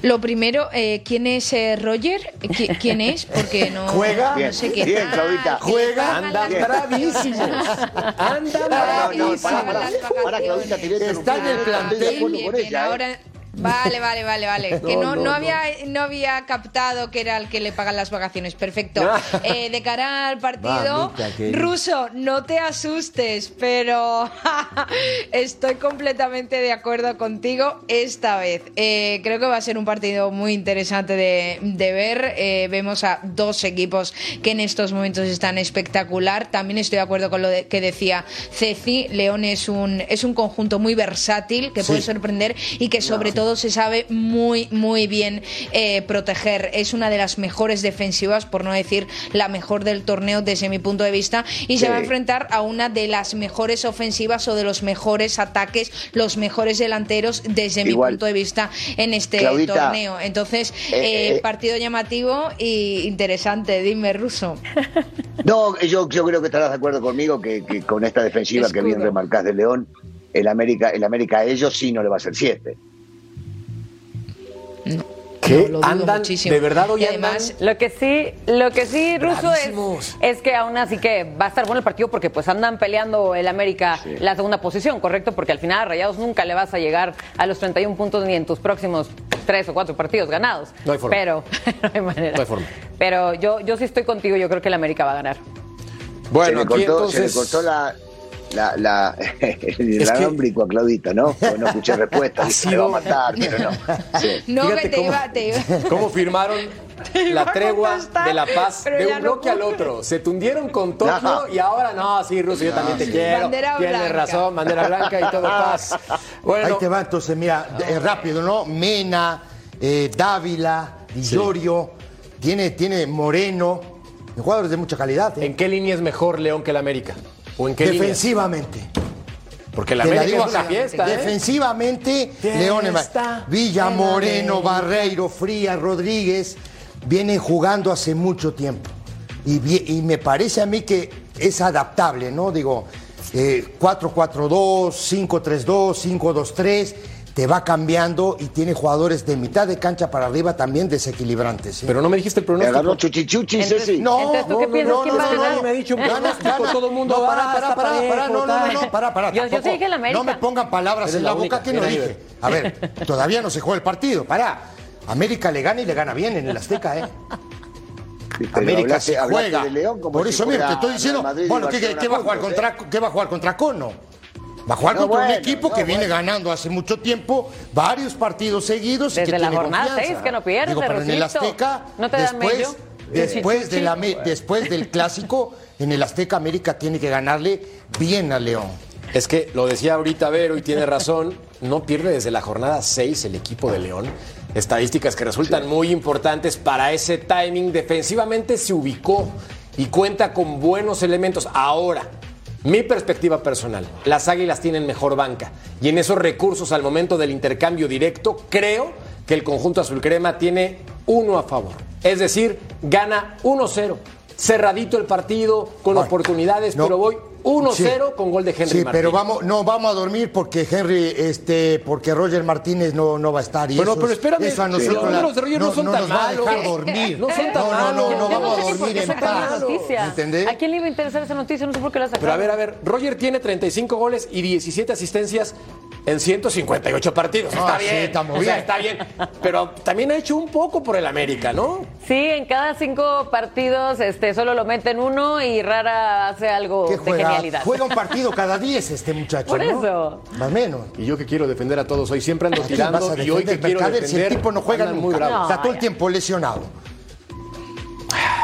Lo primero, eh, ¿quién es eh, Roger? ¿Qui- ¿Quién es? Porque no, Juega. no sé quién. Bien, Claudita. Juega. Andan bravísimos. Andan No, no, bravísimos. para, para, para, Claudita, te voy a Está en el interrumpir. Estoy de plantel. acuerdo Bien, bien, ella, ¿eh? ahora- Vale, vale, vale, vale. Que no, No, no, no, había, no había captado que era el que le pagan las vacaciones. Perfecto. Eh, de cara al partido, Mamita querida. Ruso, no te asustes, pero estoy completamente de acuerdo contigo esta vez. Eh, creo que va a ser un partido muy interesante de, de ver. Eh, vemos a dos equipos que en estos momentos están espectacular. También estoy de acuerdo con lo de- que decía Ceci. León es un, es un conjunto muy versátil que puede sorprender y que sobre todo se sabe muy, muy bien eh, proteger. Es una de las mejores defensivas, por no decir la mejor del torneo desde mi punto de vista, y se va a enfrentar a una de las mejores ofensivas o de los mejores ataques, los mejores delanteros desde mi punto de vista en este Claudita, torneo. Entonces, eh, eh, eh, partido llamativo y interesante. Dime, Ruso. No, yo, yo creo que estarás de acuerdo conmigo que, que con esta defensiva que bien Escudo. remarcás de León, el América, el América a ellos sí no le va a hacer siete. ¿Qué? No, lo dudo Andan, muchísimo. de verdad, hoy Y además, andan- Lo que sí, lo que sí, Ruso, es, es que aún así que va a estar bueno el partido porque pues andan peleando el América la segunda posición, ¿correcto? Porque al final a Rayados nunca le vas a llegar a los 31 puntos ni en tus próximos tres o cuatro partidos ganados. No hay forma. Pero no hay manera. No hay forma. Pero yo, yo sí estoy contigo, yo creo que el América va a ganar. Bueno, se, le aquí cortó, se le entonces- cortó la, la, la, el Es que- alámbrico a Claudita, ¿no? No escuché respuesta. Ha Dije, me va a matar, pero no. Sí. No, Fíjate que te cómo- iba, te iba. ¿Cómo firmaron la tregua de la paz de un no bloque al otro? Se tundieron con Tokio No. y ahora no, sí, Ruso, yo también te quiero. Bandera Tienes blanca. razón, bandera blanca y todo paz. Bueno, Ahí te va, entonces, mira, eh, rápido, ¿no? Mena, eh, Dávila, Dillorio, tiene, tiene Moreno, jugadores de mucha calidad. ¿eh? ¿en qué línea es mejor León que el América? ¿O en qué línea? Defensivamente. Porque la América digo es una fiesta, ¿eh? Defensivamente, Fiesta León Villa, en la Moreno. Barreiro, Frías, Rodríguez, vienen jugando hace mucho tiempo. Y, me parece a mí que es adaptable, ¿no? Digo, eh, 4-4-2, 5-3-2, 5-2-3, te va cambiando y tiene jugadores de mitad de cancha para arriba también desequilibrantes. ¿eh? Pero no me dijiste el Me pronóstico. agarró chuchichuchi, Entonces- Ceci. No, Entonces, ¿tú no, qué no, piensas? no, ¿Quién no, va a no, ganar? no, me ha dicho un pronóstico, todo el mundo, No, ah, para, para, para, para, no, no, no, para, para. Yo- sí dije el América. No me pongan palabras Eres en la la boca que no dije. A ver, todavía no se juega el partido, para. América le gana y le gana bien en el Azteca, ¿eh? Pero América hablaste- se juega. de León como Por si eso mismo te estoy diciendo, bueno, ¿qué, va a jugar ¿eh? contra, ¿qué va a jugar contra Cono? Va a jugar No, contra un equipo no, que viene ganando hace mucho tiempo, varios partidos seguidos y Desde que la tiene jornada confianza. seis que no pierde, Digo, pero en el. Azteca, ¿No te después, después, de la después del clásico, en el Azteca América tiene que ganarle bien a León. Es que lo decía ahorita Vero y tiene razón, no pierde desde la jornada 6 el equipo de León. Estadísticas que resultan muy importantes para ese timing. Defensivamente se ubicó y cuenta con buenos elementos. Ahora, mi perspectiva personal, las Águilas tienen mejor banca y en esos recursos al momento del intercambio directo, creo que el conjunto azul crema tiene uno a favor. Es decir, gana 1-0. Cerradito el partido, con oportunidades, no. pero voy 1-0 Sí. con gol de Henry Sí, Martín. pero vamos, no vamos a dormir porque Henry, este, porque Roger Martínez no, no va a estar. Y Bueno, eso, pero es- espérame, eso a los números de Roger no son tan nos va a malos. dejar dormir. No son tan no, no, malos. no, no vamos sé a dormir en paz. ¿Entendés? ¿A quién le iba a interesar esa noticia? No sé por qué la sacaron. Pero a ver, a ver, Roger tiene 35 goles y 17 asistencias en 158 partidos. Ah, está sí, bien. o sea, bien. está bien. Pero también ha hecho un poco por el América, ¿no? Sí, en cada cinco partidos este, solo lo meten uno y rara hace algo ¿Qué juega? Genialidad. Juega un partido cada 10 este muchacho, Por ¿no? eso. Más o menos. Y yo que quiero defender a todos hoy, siempre ando ¿A quién vas tirando a y hoy que quiero defender. Si el tipo no juega nunca. muy bravos. Está todo el tiempo lesionado.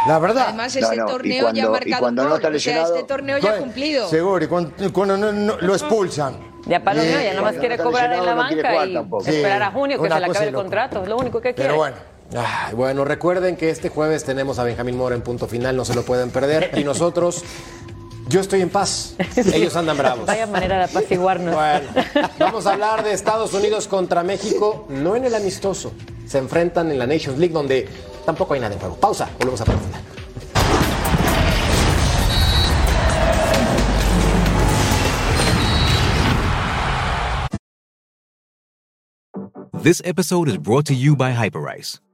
La verdad. Además, No, este no, y torneo ya ha y marcado no O sea, este torneo ya ha cumplido. Seguro, y cuando, cuando no- no- lo expulsan. Ya para Eh, ya nomás quiere cobrar en la no banca y esperar a Sí, junio que una se le acabe el loco. contrato. Es lo único que quiere. Pero bueno. Ay, bueno, recuerden que este jueves tenemos a Benjamín Mora en punto final, no se lo pueden perder. Y nosotros, yo estoy en paz. Ellos andan bravos. Vaya manera de apaciguarnos. Bueno, vamos a hablar de Estados Unidos contra México, no en el amistoso. Se enfrentan en la Nations League, donde tampoco hay nada en juego. Pausa, volvemos a profundizar. This episode is brought to you by Hyperice,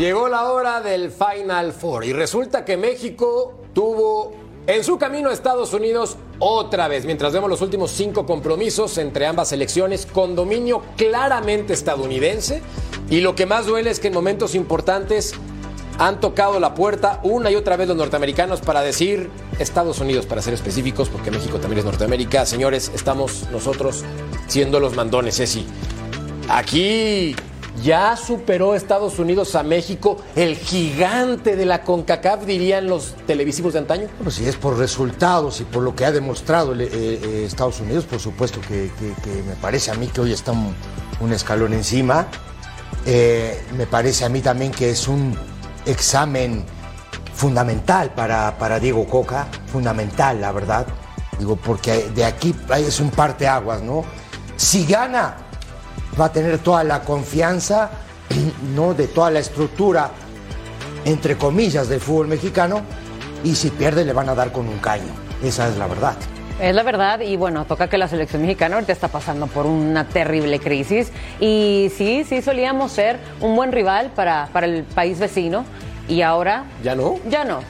Llegó la hora del Final Four y resulta que México tuvo en su camino a Estados Unidos otra vez, mientras vemos los últimos cinco compromisos entre ambas selecciones con dominio claramente estadounidense y lo que más duele es que en momentos importantes han tocado la puerta una y otra vez los norteamericanos para decir Estados Unidos, para ser específicos, porque México también es Norteamérica. Señores, estamos nosotros siendo los mandones, Ceci. Aquí ya superó Estados Unidos a México, el gigante de la CONCACAF, dirían los televisivos de antaño. Bueno, si es por resultados y por lo que ha demostrado eh, eh, Estados Unidos, por supuesto que, me parece a mí que hoy está un, un escalón encima. Eh, me parece a mí también que es un examen fundamental para, para Diego Coca, fundamental, la verdad. Digo, porque de aquí es un parteaguas, ¿no? Si gana, va a tener toda la confianza, ¿no? De toda la estructura, entre comillas, del fútbol mexicano, y si pierde le van a dar con un caño. Esa es la verdad. Es la verdad y bueno, toca que la selección mexicana ahorita está pasando por una terrible crisis y sí, sí solíamos ser un buen rival para, para el país vecino y ahora... ¿Ya no? Ya no.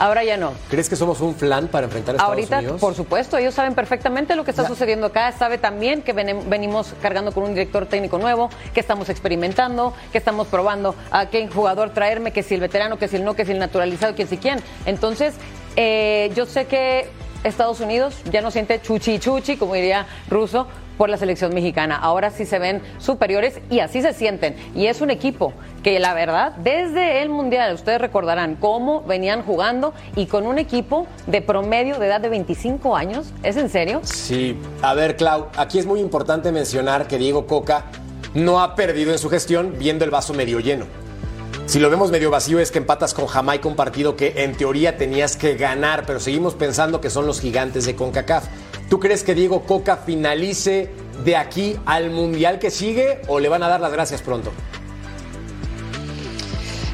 Ahora ya no. ¿Crees que somos un flan para enfrentar a Estados Ahorita, Unidos? por supuesto, ellos saben perfectamente lo que está sucediendo acá. Sabe también que venimos cargando con un director técnico nuevo, que estamos experimentando, que estamos probando a qué jugador traerme, que si el veterano, que si el no, que si el naturalizado, que si quién. Entonces, eh, yo sé que Estados Unidos ya no siente chuchi chuchi, como diría Russo, por la selección mexicana. Ahora sí se ven superiores y así se sienten. Y es un equipo que la verdad, desde el Mundial, ustedes recordarán cómo venían jugando y con un equipo de promedio de edad de 25 años. ¿Es en serio? Sí. A ver, Clau, aquí es muy importante mencionar que Diego Coca no ha perdido en su gestión viendo el vaso medio lleno. Si lo vemos medio vacío es que empatas con Jamaica un partido que en teoría tenías que ganar, pero seguimos pensando que son los gigantes de CONCACAF. ¿Tú crees que Diego Coca finalice de aquí al Mundial que sigue o le van a dar las gracias pronto?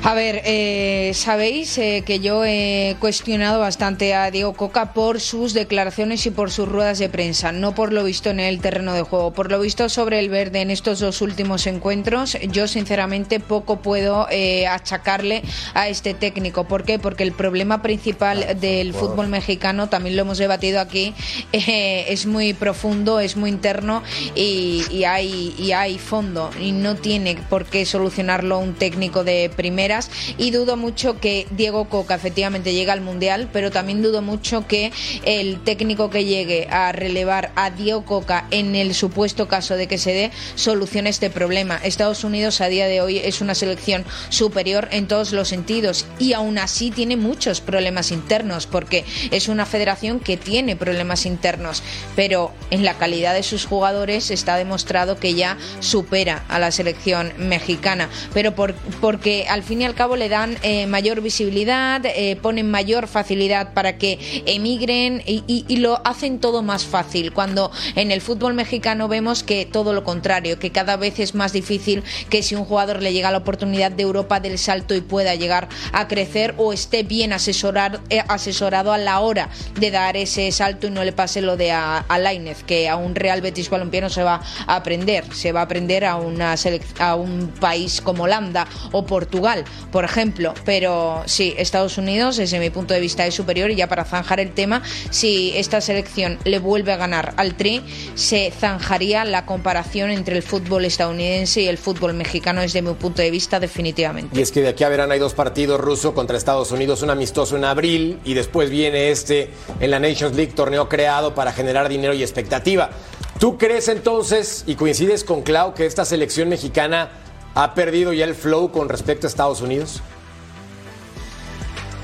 A ver, eh, sabéis eh, que yo he cuestionado bastante a Diego Coca por sus declaraciones y por sus ruedas de prensa, no por lo visto en el terreno de juego. Por lo visto sobre el verde en estos dos últimos encuentros, yo sinceramente poco puedo eh, achacarle a este técnico. ¿Por qué? Porque el problema principal del fútbol mexicano, también lo hemos debatido aquí, eh, es muy profundo, es muy interno y, y hay, y hay fondo. Y no tiene por qué solucionarlo un técnico de primera y dudo mucho que Diego Coca efectivamente llegue al Mundial, pero también dudo mucho que el técnico que llegue a relevar a Diego Coca en el supuesto caso de que se dé solucione este problema. Estados Unidos a día de hoy es una selección superior en todos los sentidos y aún así tiene muchos problemas internos porque es una federación que tiene problemas internos, pero en la calidad de sus jugadores está demostrado que ya supera a la selección mexicana, pero por, porque al fin y al cabo le dan eh, mayor visibilidad, eh, ponen mayor facilidad para que emigren y, lo hacen todo más fácil. Cuando en el fútbol mexicano vemos que todo lo contrario, que cada vez es más difícil que si un jugador le llega la oportunidad de Europa del salto y pueda llegar a crecer o esté bien asesorar, eh, asesorado a la hora de dar ese salto y no le pase lo de a, a Lainez, que a un Real Betis Balompié no se va a aprender, se va a aprender a, una a un país como Holanda o Portugal, por ejemplo. Pero sí, Estados Unidos, desde mi punto de vista, es superior. Y ya para zanjar el tema, si esta selección le vuelve a ganar al Tri, se zanjaría la comparación entre el fútbol estadounidense y el fútbol mexicano, desde mi punto de vista, definitivamente. Y es que de aquí a verano hay dos partidos ruso contra Estados Unidos, un amistoso en abril y después viene este en la Nations League, torneo creado para generar dinero y expectativa. ¿Tú crees entonces, y coincides con Clau, que esta selección mexicana ha perdido ya el flow con respecto a Estados Unidos?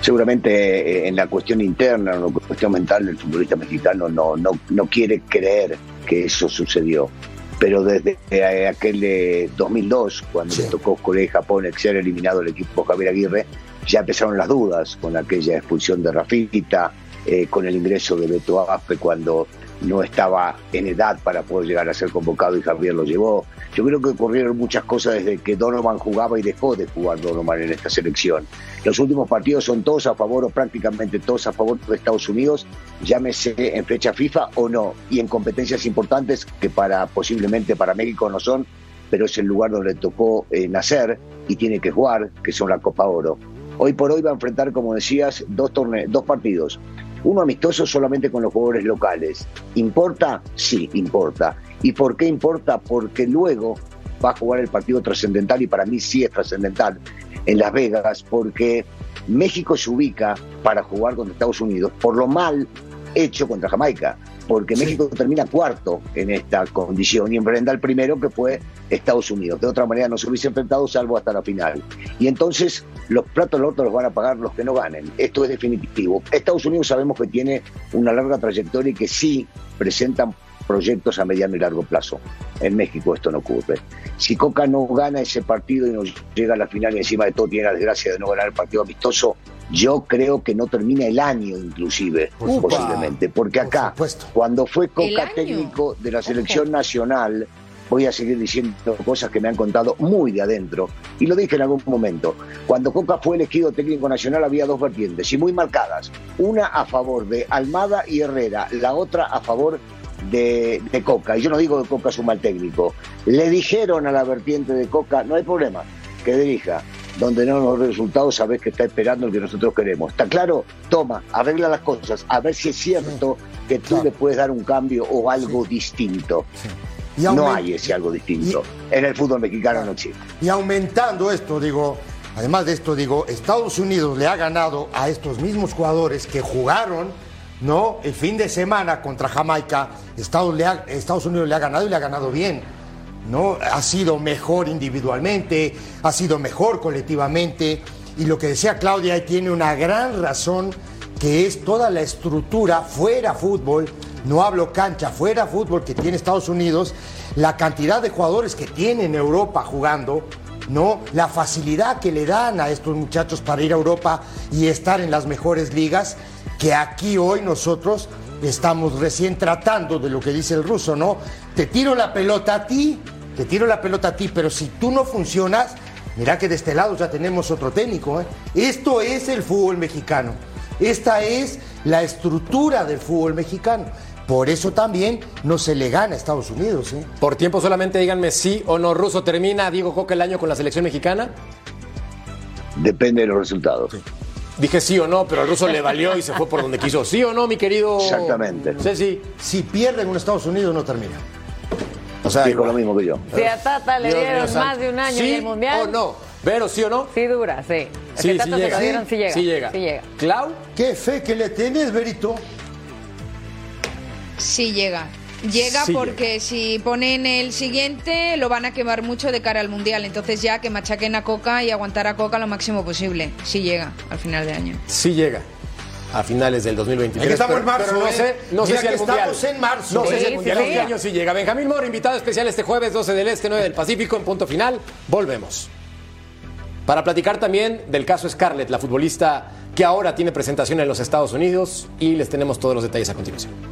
seguramente eh, en la cuestión interna, en la cuestión mental del futbolista mexicano no, no, no quiere creer que eso sucedió. Pero desde eh, aquel eh, 2002, cuando le tocó Corea y Japón el ser eliminado el equipo Javier Aguirre, ya empezaron las dudas con aquella expulsión de Rafita, eh, con el ingreso de Beto Aspe cuando no estaba en edad para poder llegar a ser convocado y Javier lo llevó. Yo creo que ocurrieron muchas cosas desde que Donovan jugaba y dejó de jugar Donovan en esta selección. Los últimos partidos son todos a favor o prácticamente todos a favor de Estados Unidos, llámese en fecha FIFA o no, y en competencias importantes que para posiblemente para México no son, pero es el lugar donde tocó eh, nacer y tiene que jugar, que son la Copa Oro. Hoy por hoy va a enfrentar, como decías, dos, torne dos partidos. Uno amistoso solamente con los jugadores locales. ¿Importa? Sí, importa. ¿Y por qué importa? Porque luego va a jugar el partido trascendental y para mí sí es trascendental en Las Vegas porque México se ubica para jugar contra Estados Unidos por lo mal hecho contra Jamaica, porque México termina cuarto en esta condición y enfrenta al primero que fue Estados Unidos. De otra manera no se hubiese enfrentado salvo hasta la final. Y entonces los platos lotos los van a pagar los que no ganen. Esto es definitivo. Estados Unidos sabemos que tiene una larga trayectoria y que sí presentan proyectos a mediano y largo plazo. En México esto no ocurre. Si Coca no gana ese partido y nos llega a la final y encima de todo tiene la desgracia de no ganar el partido amistoso, yo creo que no termina el año inclusive, Upa. posiblemente. Porque acá, cuando fue ¿El Coca técnico de la selección nacional, voy a seguir diciendo cosas que me han contado muy de adentro. Y lo dije en algún momento. Cuando Coca fue elegido técnico nacional había dos vertientes y muy marcadas. Una a favor de Almada y Herrera, la otra a favor de, de Coca. Y yo no digo que Coca es un mal técnico. Le dijeron a la vertiente de Coca, no hay problema, que dirija. Donde no los resultados, sabes que está esperando el que nosotros queremos. ¿Está claro? Toma, arregla las cosas, a ver si es cierto que tú le puedes dar un cambio o algo distinto. Y no hay ese algo distinto. En el fútbol mexicano no existe. Y aumentando esto, digo, además de esto, digo, Estados Unidos le ha ganado a estos mismos jugadores que jugaron, ¿no? El fin de semana contra Jamaica. Estados, Unidos le ha ganado y le ha ganado bien, ¿no? Ha sido mejor individualmente, ha sido mejor colectivamente. Y lo que decía Claudia, ahí tiene una gran razón, que es toda la estructura fuera fútbol, no hablo cancha, fuera fútbol que tiene Estados Unidos, la cantidad de jugadores que tiene en Europa jugando, ¿no? La facilidad que le dan a estos muchachos para ir a Europa y estar en las mejores ligas, que aquí hoy nosotros estamos recién tratando de lo que dice el ruso, ¿no? Te tiro la pelota a ti, te tiro la pelota a ti, pero si tú no funcionas, mira que de este lado ya tenemos otro técnico, ¿eh? Esto es el fútbol mexicano. Esta es la estructura del fútbol mexicano. Por eso también no se le gana a Estados Unidos. ¿eh? Por tiempo solamente díganme sí o no. Ruso, ¿termina Diego Coca el año con la selección mexicana? Depende de los resultados. Dije sí o no, pero al ruso le valió y se fue por donde quiso. ¿Sí o no, mi querido? Exactamente. Sí, sí. Si pierden con Estados Unidos, no termina. O sea, Dijo lo mismo que yo. Si a Tata le Dios dieron más de un año ¿Sí y el mundial. o no? ¿Vero, sí o no? Sí dura, sí. Sí, sí Tata se llega. lo dieron, sí llega. Sí llega. Sí llega. ¿Clau? ¿Qué fe que le tienes, Berito? Sí llega. Llega Sí porque si ponen el siguiente lo van a quemar mucho de cara al mundial. Entonces ya que machaquen a Coca y aguantar a Coca lo máximo posible. Sí llega al final de año. Sí llega. A finales del 2023. Es que estamos pero, en marzo, no ¿eh? sé, no sé si que al mundial. estamos en marzo. No sé si al mundial este año sí llega. Benjamín Moro, invitado especial este jueves 12 del Este, 9 del Pacífico en punto final. Volvemos. Para platicar también del caso Scarlett, la futbolista que ahora tiene presentación en los Estados Unidos y les tenemos todos los detalles a continuación.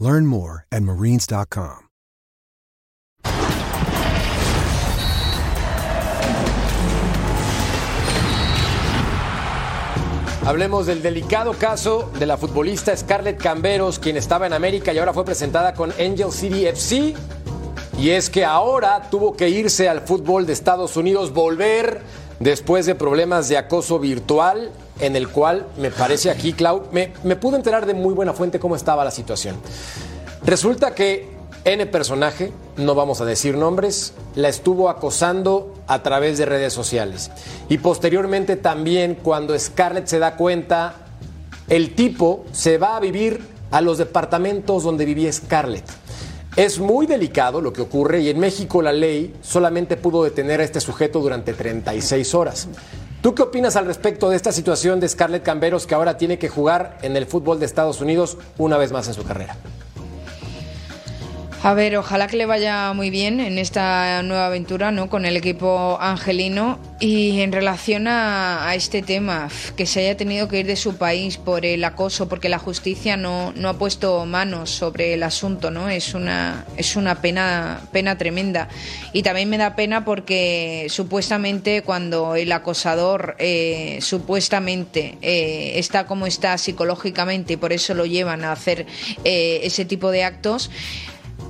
Learn more at marines.com. Hablemos del delicado caso de la futbolista Scarlett Camberos, quien estaba en América y ahora fue presentada con Angel City FC. Y es que ahora tuvo que irse al fútbol de Estados Unidos, volver después de problemas de acoso virtual, en el cual me parece aquí, Clau, me, me pude enterar de muy buena fuente cómo estaba la situación. Resulta que N personaje, no vamos a decir nombres, la estuvo acosando a través de redes sociales. Y posteriormente también cuando Scarlett se da cuenta, el tipo se va a vivir a los departamentos donde vivía Scarlett. Es muy delicado lo que ocurre y en México la ley solamente pudo detener a este sujeto durante 36 horas. ¿Tú qué opinas al respecto de esta situación de Scarlett Camberos que ahora tiene que jugar en el fútbol de Estados Unidos una vez más en su carrera? A ver, ojalá que le vaya muy bien en esta nueva aventura, ¿no? Con el equipo angelino. Y en relación a, a este tema, que se haya tenido que ir de su país por el acoso, porque la justicia no, no ha puesto manos sobre el asunto, ¿no? Es una, es una pena, pena tremenda. Y también me da pena porque supuestamente cuando el acosador eh, supuestamente eh, está como está psicológicamente y por eso lo llevan a hacer eh, ese tipo de actos,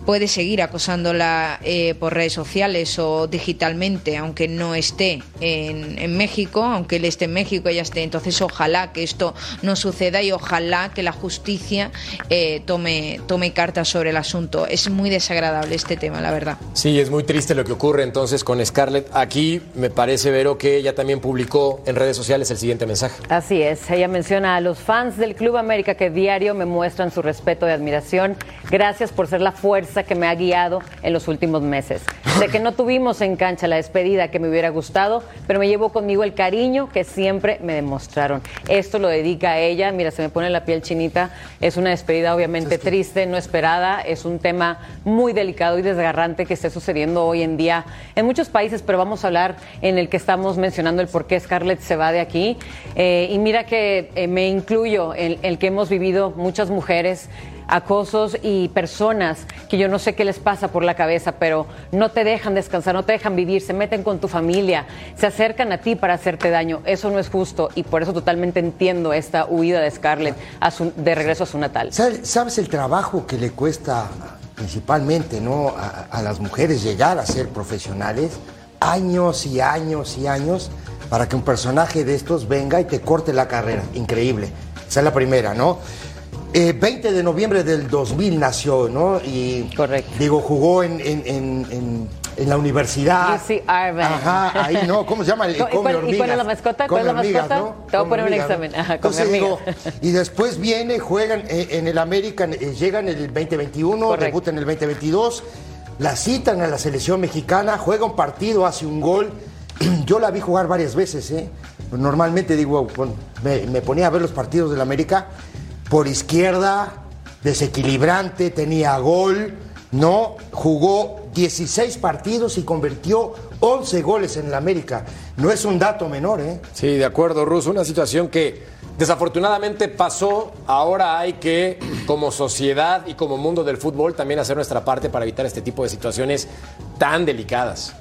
puede seguir acosándola eh, por redes sociales o digitalmente, aunque no esté en, en México, aunque él esté en México, ella esté. Entonces, ojalá que esto no suceda y ojalá que la justicia eh, tome, tome cartas sobre el asunto. Es muy desagradable este tema, la verdad. Sí, es muy triste lo que ocurre entonces con Scarlett. Aquí me parece, Vero, que ella también publicó en redes sociales el siguiente mensaje. Así es, ella menciona a los fans del Club América que diario me muestran su respeto y admiración. Gracias por ser la fuerza que me ha guiado en los últimos meses. Sé que no tuvimos en cancha la despedida que me hubiera gustado, pero me llevo conmigo el cariño que siempre me demostraron. Esto lo dedica a ella, mira, se me pone la piel chinita. Es una despedida obviamente triste, no esperada. Es un tema muy delicado y desgarrante que esté sucediendo hoy en día en muchos países, pero vamos a hablar en el que estamos mencionando el por qué Scarlett se va de aquí. Eh, y mira que eh, me incluyo en el que hemos vivido muchas mujeres acosos y personas que yo no sé qué les pasa por la cabeza, pero no te dejan descansar, no te dejan vivir, se meten con tu familia, se acercan a ti para hacerte daño. Eso no es justo y por eso totalmente entiendo esta huida de Scarlett de regreso a su natal. ¿Sabes, sabes el trabajo que le cuesta principalmente ¿no? a, a las mujeres llegar a ser profesionales? Años y años y años para que un personaje de estos venga y te corte la carrera. Increíble. Esa es la primera, ¿no? Eh, 20 de noviembre del 2000 nació, ¿no? Y Correcto. digo, jugó en, en- en- en- la universidad. UC Irvine. Ajá, ahí no, ¿cómo se llama? El ¿Y cuál- come y cuál es hormigas. la mascota? ¿Cuál Come es la hormigas, mascota? ¿no? Te voy a Come poner un hormigas, examen. Ajá, come Entonces digo, hormigas. y después viene, juegan en, en el American, eh, llegan el 2021, Correcto. debutan el 2022, la citan a la selección mexicana, juega un partido, hace un gol. Yo la vi jugar varias veces, ¿eh? Normalmente digo, me, me ponía a ver los partidos del América por izquierda, desequilibrante, tenía gol, ¿no? Jugó 16 partidos y convirtió 11 goles en el América. No es un dato menor, ¿eh? Sí, de acuerdo, Russo. Una situación que desafortunadamente pasó. Ahora hay que, como sociedad y como mundo del fútbol, también hacer nuestra parte para evitar este tipo de situaciones tan delicadas.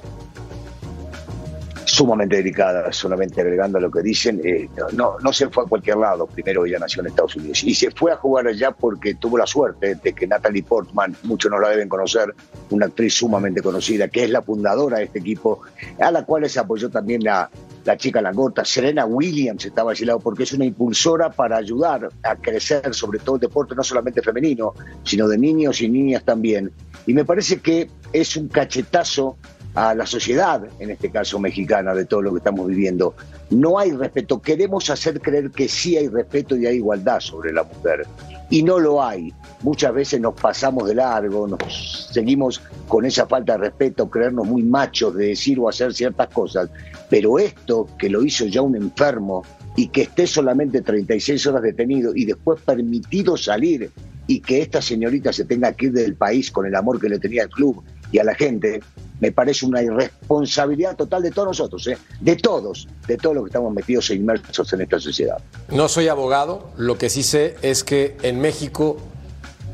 Sumamente delicada, solamente agregando lo que dicen, eh, no, no, se fue a cualquier lado, primero ella nació en Estados Unidos, y se fue a jugar allá porque tuvo la suerte de que Natalie Portman, muchos no la deben conocer, una actriz sumamente conocida, que es la fundadora de este equipo, a la cual se apoyó también la, la chica Langota, Serena Williams estaba allí al lado, porque es una impulsora para ayudar a crecer sobre todo el deporte, no solamente femenino, sino de niños y niñas también. Y me parece que es un cachetazo a la sociedad, en este caso mexicana, de todo lo que estamos viviendo. No hay respeto. Queremos hacer creer que sí hay respeto y hay igualdad sobre la mujer. Y no lo hay. Muchas veces nos pasamos de largo, nos seguimos con esa falta de respeto, creernos muy machos de decir o hacer ciertas cosas. Pero esto, que lo hizo ya un enfermo y que esté solamente 36 horas detenido y después permitido salir y que esta señorita se tenga que ir del país con el amor que le tenía al club y a la gente, me parece una irresponsabilidad total de todos nosotros, ¿eh? de todos, de todos los que estamos metidos e inmersos en esta sociedad. No soy abogado, lo que sí sé es que en México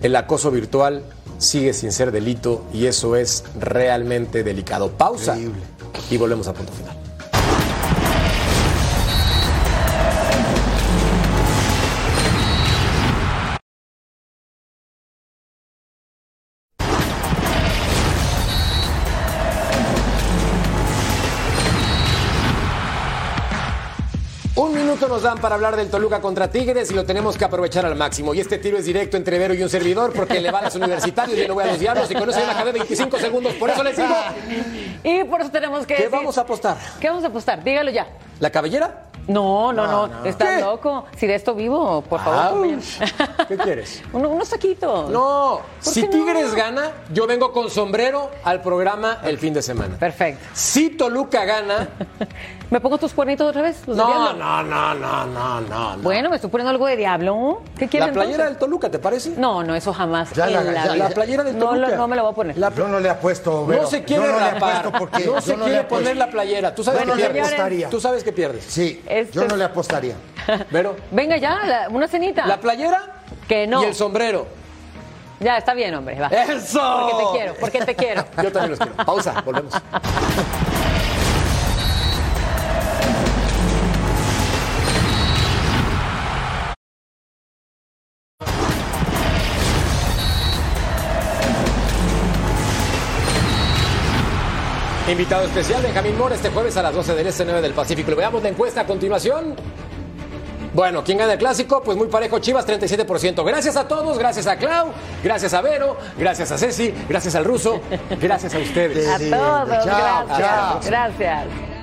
el acoso virtual sigue sin ser delito y eso es realmente delicado. Pausa y volvemos a punto final. Un minuto nos dan para hablar del Toluca contra Tigres y lo tenemos que aprovechar al máximo. Y este tiro es directo entre Vero y un servidor porque le va a los universitarios y yo no voy a los diablos y con eso ya me acabé 25 segundos. Por eso les digo, Y por eso tenemos que ¿qué decir- vamos a apostar? ¿Qué vamos a apostar? Dígalo ya. ¿La cabellera? No, no, no. no. Estás ¿Qué? loco. Si de esto vivo, por favor. Ah, compañero. ¿Qué quieres? Uno- unos saquitos. No, ¿Por si no? Tigres gana, yo vengo con sombrero al programa el fin de semana. Perfecto. Si Toluca gana, ¿Me pongo tus cuernitos otra vez? ¿Los de no, no, no, no, no, no. no. Bueno, me estoy poniendo algo de diablo. ¿Qué quieres La playera entonces? del Toluca, ¿te parece? No, no, eso jamás. Ya en la- la, ya- la playera del no, Toluca. lo- no me lo voy a poner. Yo no le apuesto, Vero. No se quiere Yo no le rapar. apuesto porque no se no le quiere poner la playera. Tú sabes Yo no que le pierdes. apostaría. Tú sabes que pierdes. Sí, Este yo no le apostaría. Vero, Venga ya, la- una cenita. la playera que no. y el sombrero. Ya, está bien, hombre. Va. ¡Eso! Porque te quiero, porque te quiero. Yo también los quiero. Pausa, volvemos. Invitado especial Benjamín Mora este jueves a las 12 del Este 9 del Pacífico. Le veamos la encuesta a continuación. Bueno, ¿quién gana el clásico? Pues muy parejo, Chivas 37%. Gracias a todos, gracias a Clau, gracias a Vero, gracias a Ceci, gracias al ruso, gracias a ustedes. A todos, Chao, gracias. chao. Gracias.